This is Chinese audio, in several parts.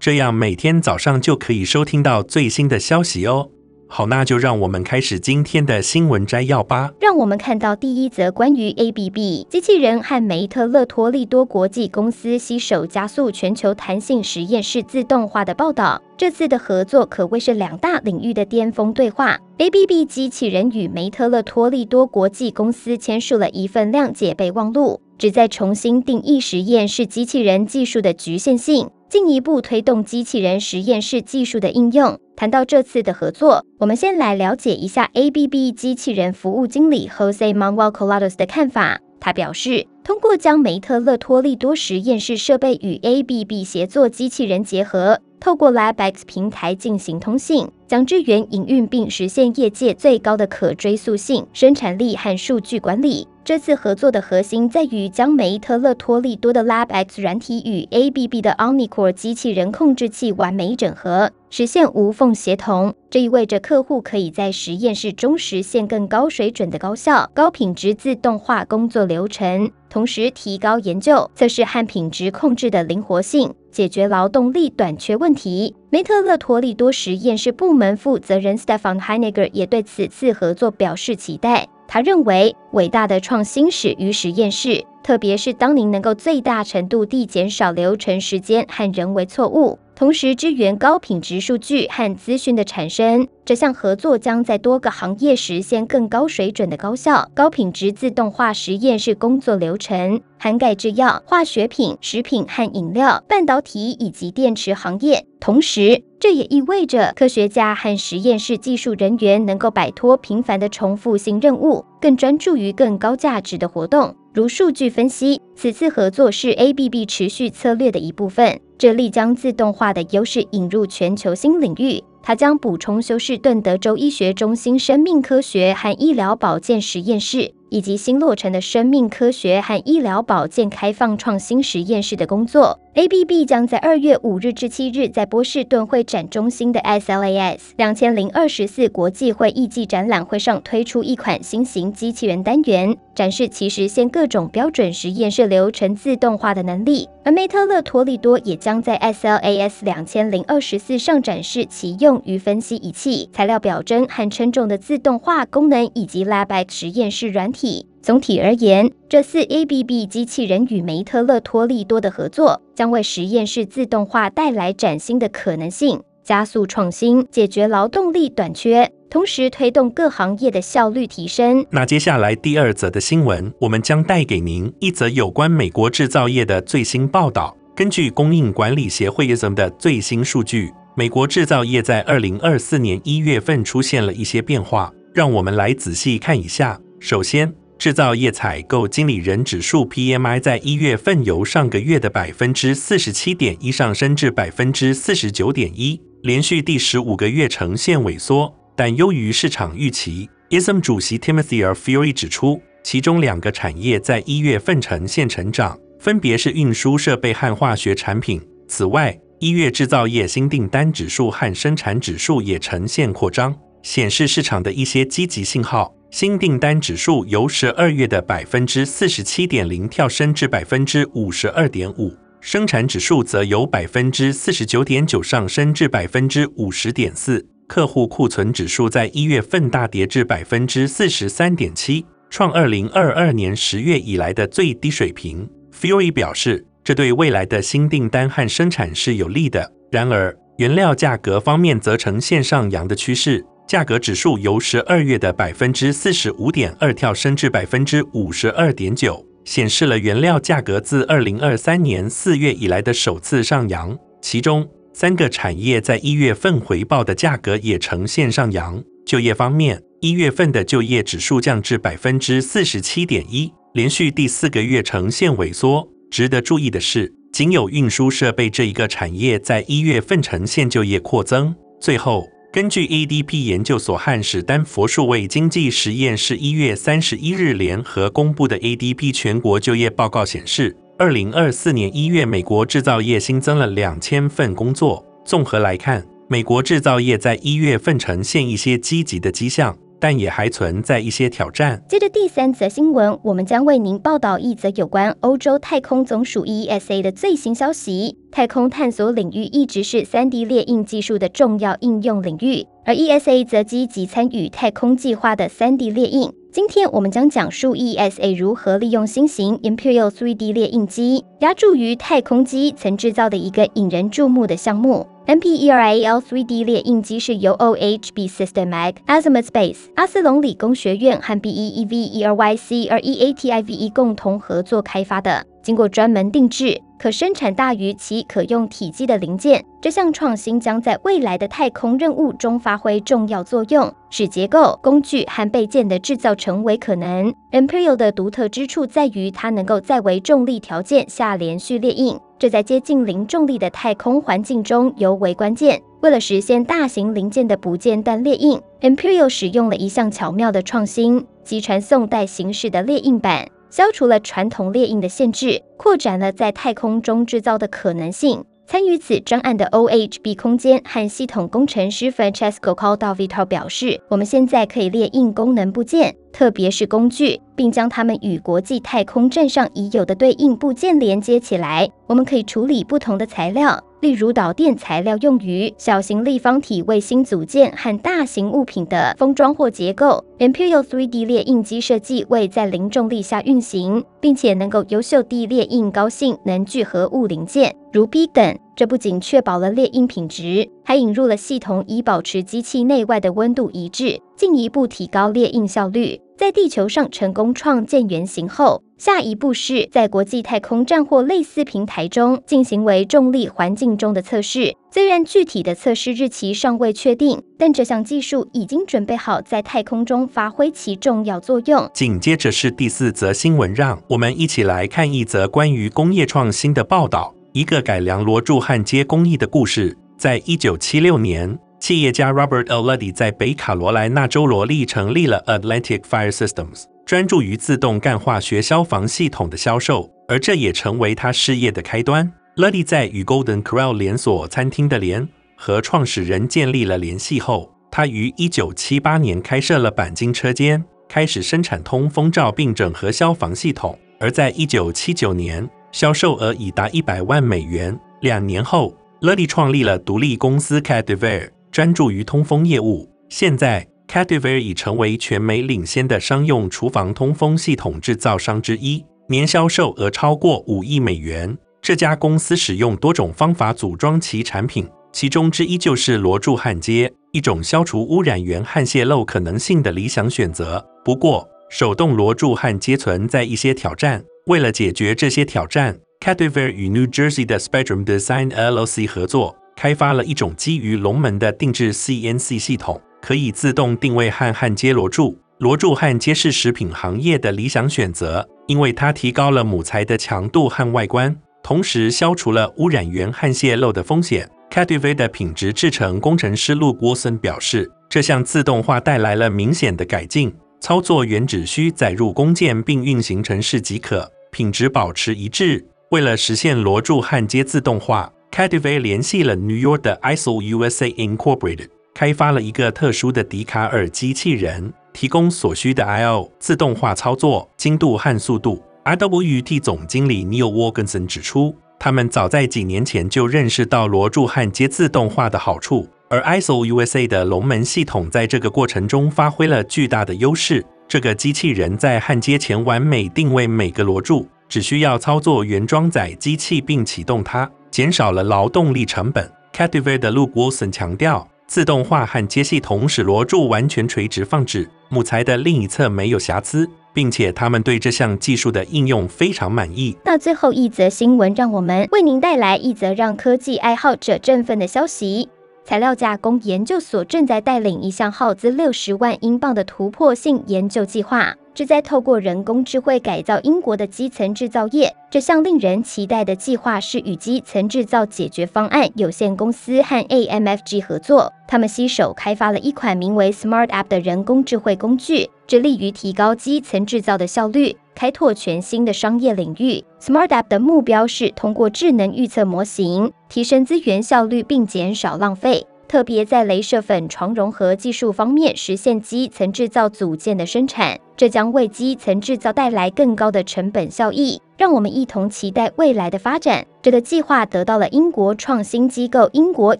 这样每天早上就可以收听到最新的消息哦。好，那就让我们开始今天的新闻摘要吧。让我们看到第一则关于 ABB 机器人和梅特勒托利多国际公司携手加速全球弹性实验室自动化的报道。这次的合作可谓是两大领域的巅峰对话。ABB 机器人与梅特勒托利多国际公司签署了一份谅解备忘录，旨在重新定义实验室机器人技术的局限性。进一步推动机器人实验室技术的应用。谈到这次的合作，我们先来了解一下 ABB 机器人服务经理 Jose Manuel Colados 的看法。他表示，通过将梅特勒托利多实验室设备与 ABB 协作机器人结合，透过 LabX 平台进行通信，将支援营运并实现业界最高的可追溯性、生产力和数据管理。这次合作的核心在于将梅特勒托利多的 LabX 软体与 ABB 的 Onicore 机器人控制器完美整合，实现无缝协同。这意味着客户可以在实验室中实现更高水准的高效、高品质自动化工作流程，同时提高研究、测试和品质控制的灵活性，解决劳动力短缺问题。梅特勒托利多实验室部门负责人 Stefan Heinegger 也对此次合作表示期待。他认为，伟大的创新始于实验室，特别是当您能够最大程度地减少流程时间和人为错误。同时支援高品质数据和资讯的产生，这项合作将在多个行业实现更高水准的高效、高品质自动化实验室工作流程，涵盖制药、化学品、食品和饮料、半导体以及电池行业。同时，这也意味着科学家和实验室技术人员能够摆脱频繁的重复性任务，更专注于更高价值的活动。如数据分析，此次合作是 ABB 持续策略的一部分，这力将自动化的优势引入全球新领域。它将补充休士顿德州医学中心生命科学和医疗保健实验室。以及新落成的生命科学和医疗保健开放创新实验室的工作。ABB 将在二月五日至七日在波士顿会展中心的 SLAS 两千零二十四国际会议暨展览会上推出一款新型机器人单元，展示其实现各种标准实验室流程自动化的能力。而梅特勒托利多也将在 SLAS 两千零二十四上展示其用于分析仪器、材料表征和称重的自动化功能，以及 LabX 实验室软体。总体而言，这次 ABB 机器人与梅特勒托利多的合作，将为实验室自动化带来崭新的可能性，加速创新，解决劳动力短缺，同时推动各行业的效率提升。那接下来第二则的新闻，我们将带给您一则有关美国制造业的最新报道。根据供应管理协会 ISM 的最新数据，美国制造业在二零二四年一月份出现了一些变化，让我们来仔细看一下。首先，制造业采购经理人指数 PMI 在一月份由上个月的百分之四十七点一上升至百分之四十九点一，连续第十五个月呈现萎缩，但优于市场预期。ISM 主席 Timothy R. Fury 指出，其中两个产业在一月份呈现成长，分别是运输设备和化学产品。此外，一月制造业新订单指数和生产指数也呈现扩张，显示市场的一些积极信号。新订单指数由十二月的百分之四十七点零跳升至百分之五十二点五，生产指数则由百分之四十九点九上升至百分之五十点四。客户库存指数在一月份大跌至百分之四十三点七，创二零二二年十月以来的最低水平。Fury 表示，这对未来的新订单和生产是有利的。然而，原料价格方面则呈现上扬的趋势。价格指数由十二月的百分之四十五点二跳升至百分之五十二点九，显示了原料价格自二零二三年四月以来的首次上扬。其中三个产业在一月份回报的价格也呈现上扬。就业方面，一月份的就业指数降至百分之四十七点一，连续第四个月呈现萎缩。值得注意的是，仅有运输设备这一个产业在一月份呈现就业扩增。最后。根据 ADP 研究所和史丹佛数位经济实验室一月三十一日联合公布的 ADP 全国就业报告显示，二零二四年一月，美国制造业新增了两千份工作。综合来看，美国制造业在一月份呈现一些积极的迹象。但也还存在一些挑战。接着第三则新闻，我们将为您报道一则有关欧洲太空总署 ESA 的最新消息。太空探索领域一直是 3D 列印技术的重要应用领域，而 ESA 则积极参与太空计划的 3D 列印。今天我们将讲述 ESA 如何利用新型 Imperial 3D 列印机，压注于太空机曾制造的一个引人注目的项目。MPERIAL 3D 列印机是由 OHB Systemac、Azimuth Space、阿斯隆理工学院和 BEEV ERYC 而 EATIVE 共同合作开发的，经过专门定制。可生产大于其可用体积的零件，这项创新将在未来的太空任务中发挥重要作用，使结构、工具和备件的制造成为可能。Imperial 的独特之处在于它能够在微重力条件下连续列印，这在接近零重力的太空环境中尤为关键。为了实现大型零件的不间断列印，Imperial 使用了一项巧妙的创新，即传送带形式的列印板。消除了传统列印的限制，扩展了在太空中制造的可能性。参与此专案的 OHB 空间和系统工程师 Francesco Caldavitar 表示：“我们现在可以列印功能部件，特别是工具，并将它们与国际太空站上已有的对应部件连接起来。我们可以处理不同的材料。”例如导电材料用于小型立方体卫星组件和大型物品的封装或结构。Imperial 3D 列印机设计为在零重力下运行，并且能够优秀地列印高性能聚合物零件，如 B 等。这不仅确保了列印品质，还引入了系统以保持机器内外的温度一致，进一步提高列印效率。在地球上成功创建原型后，下一步是在国际太空站或类似平台中进行微重力环境中的测试。虽然具体的测试日期尚未确定，但这项技术已经准备好在太空中发挥其重要作用。紧接着是第四则新闻，让我们一起来看一则关于工业创新的报道，一个改良螺柱焊接工艺的故事。在一九七六年。企业家 Robert L. Luddy 在北卡罗来纳州罗利成立了 Atlantic Fire Systems，专注于自动干化学消防系统的销售，而这也成为他事业的开端。Luddy 在与 Golden Corral 连锁餐厅的联合创始人建立了联系后，他于1978年开设了钣金车间，开始生产通风罩并整合消防系统。而在1979年，销售额已达100万美元。两年后，Luddy 创立了独立公司 Cadwell 专注于通风业务。现在，Cadwell 已成为全美领先的商用厨房通风系统制造商之一，年销售额超过五亿美元。这家公司使用多种方法组装其产品，其中之一就是螺柱焊接，一种消除污染源和泄漏可能性的理想选择。不过，手动螺柱焊接存在一些挑战。为了解决这些挑战，Cadwell 与 New Jersey 的 Spectrum Design LLC 合作。开发了一种基于龙门的定制 CNC 系统，可以自动定位和焊接螺柱。螺柱焊接是食品行业的理想选择，因为它提高了母材的强度和外观，同时消除了污染源和泄漏的风险。Cadwell 的品质制程工程师 Luke Wilson 表示，这项自动化带来了明显的改进，操作员只需载入工件并运行程式即可，品质保持一致。为了实现螺柱焊接自动化，Cadwell 联系了 New York 的 Isol USA Incorporated，开发了一个特殊的笛卡尔机器人，提供所需的 I/O 自动化操作精度和速度。RWT 总经理 Neil Wilkinson 指出，他们早在几年前就认识到螺柱焊接自动化的好处，而 ISO USA 的龙门系统在这个过程中发挥了巨大的优势。这个机器人在焊接前完美定位每个螺柱，只需要操作原装载机器并启动它。减少了劳动力成本。Cadwell 的 Luke Wilson 强调，自动化焊接系统使螺柱完全垂直放置，木材的另一侧没有瑕疵，并且他们对这项技术的应用非常满意。那最后一则新闻，让我们为您带来一则让科技爱好者振奋的消息：材料加工研究所正在带领一项耗资六十万英镑的突破性研究计划。旨在透过人工智慧改造英国的基层制造业。这项令人期待的计划是与基层制造解决方案有限公司和 AMFG 合作，他们携手开发了一款名为 Smart App 的人工智慧工具，致力于提高基层制造的效率，开拓全新的商业领域。Smart App 的目标是通过智能预测模型，提升资源效率并减少浪费。特别在镭射粉床融合技术方面实现基层制造组件的生产，这将为基层制造带来更高的成本效益。让我们一同期待未来的发展。这个计划得到了英国创新机构英国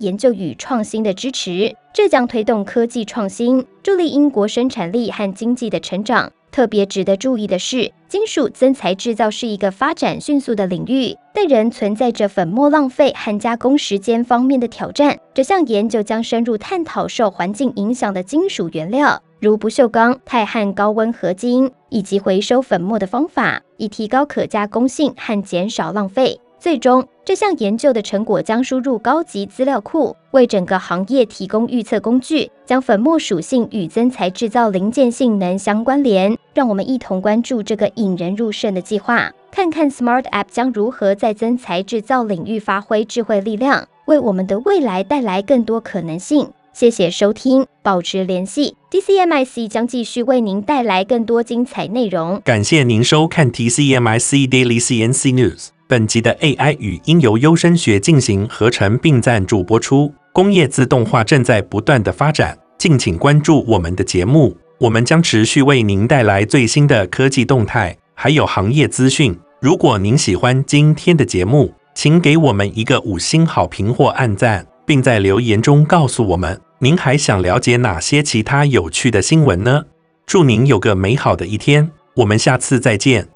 研究与创新的支持，这将推动科技创新，助力英国生产力和经济的成长。特别值得注意的是，金属增材制造是一个发展迅速的领域，但仍存在着粉末浪费和加工时间方面的挑战。这项研究将深入探讨受环境影响的金属原料，如不锈钢、钛和高温合金，以及回收粉末的方法，以提高可加工性和减少浪费。最终，这项研究的成果将输入高级资料库，为整个行业提供预测工具，将粉末属性与增材制造零件性能相关联。让我们一同关注这个引人入胜的计划，看看 Smart App 将如何在增材制造领域发挥智慧力量，为我们的未来带来更多可能性。谢谢收听，保持联系，TCMIC 将继续为您带来更多精彩内容。感谢您收看 TCMIC Daily CNC News。本集的 AI 语音由优声学进行合成并赞助播出。工业自动化正在不断的发展，敬请关注我们的节目，我们将持续为您带来最新的科技动态，还有行业资讯。如果您喜欢今天的节目，请给我们一个五星好评或按赞，并在留言中告诉我们您还想了解哪些其他有趣的新闻呢？祝您有个美好的一天，我们下次再见。